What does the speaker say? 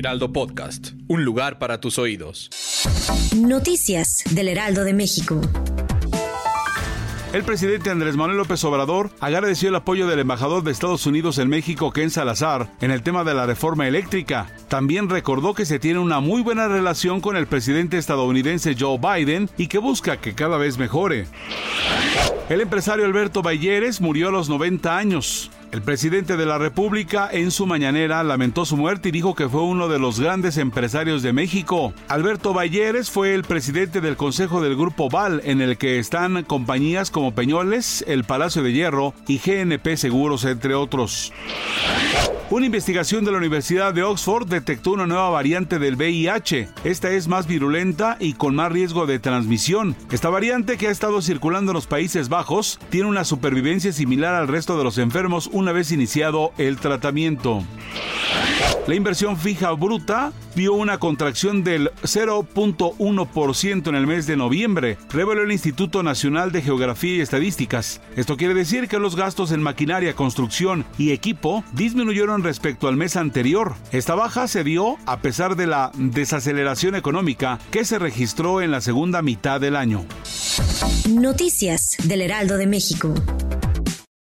Heraldo Podcast, un lugar para tus oídos. Noticias del Heraldo de México. El presidente Andrés Manuel López Obrador agradeció el apoyo del embajador de Estados Unidos en México, Ken Salazar, en el tema de la reforma eléctrica. También recordó que se tiene una muy buena relación con el presidente estadounidense Joe Biden y que busca que cada vez mejore. El empresario Alberto Balleres murió a los 90 años. El presidente de la República en su mañanera lamentó su muerte y dijo que fue uno de los grandes empresarios de México. Alberto Balleres fue el presidente del Consejo del Grupo Val, en el que están compañías como Peñoles, el Palacio de Hierro y GNP Seguros, entre otros. Una investigación de la Universidad de Oxford detectó una nueva variante del VIH. Esta es más virulenta y con más riesgo de transmisión. Esta variante que ha estado circulando en los Países Bajos tiene una supervivencia similar al resto de los enfermos una vez iniciado el tratamiento. La inversión fija bruta vio una contracción del 0.1% en el mes de noviembre, reveló el Instituto Nacional de Geografía y Estadísticas. Esto quiere decir que los gastos en maquinaria, construcción y equipo disminuyeron respecto al mes anterior. Esta baja se dio a pesar de la desaceleración económica que se registró en la segunda mitad del año. Noticias del Heraldo de México.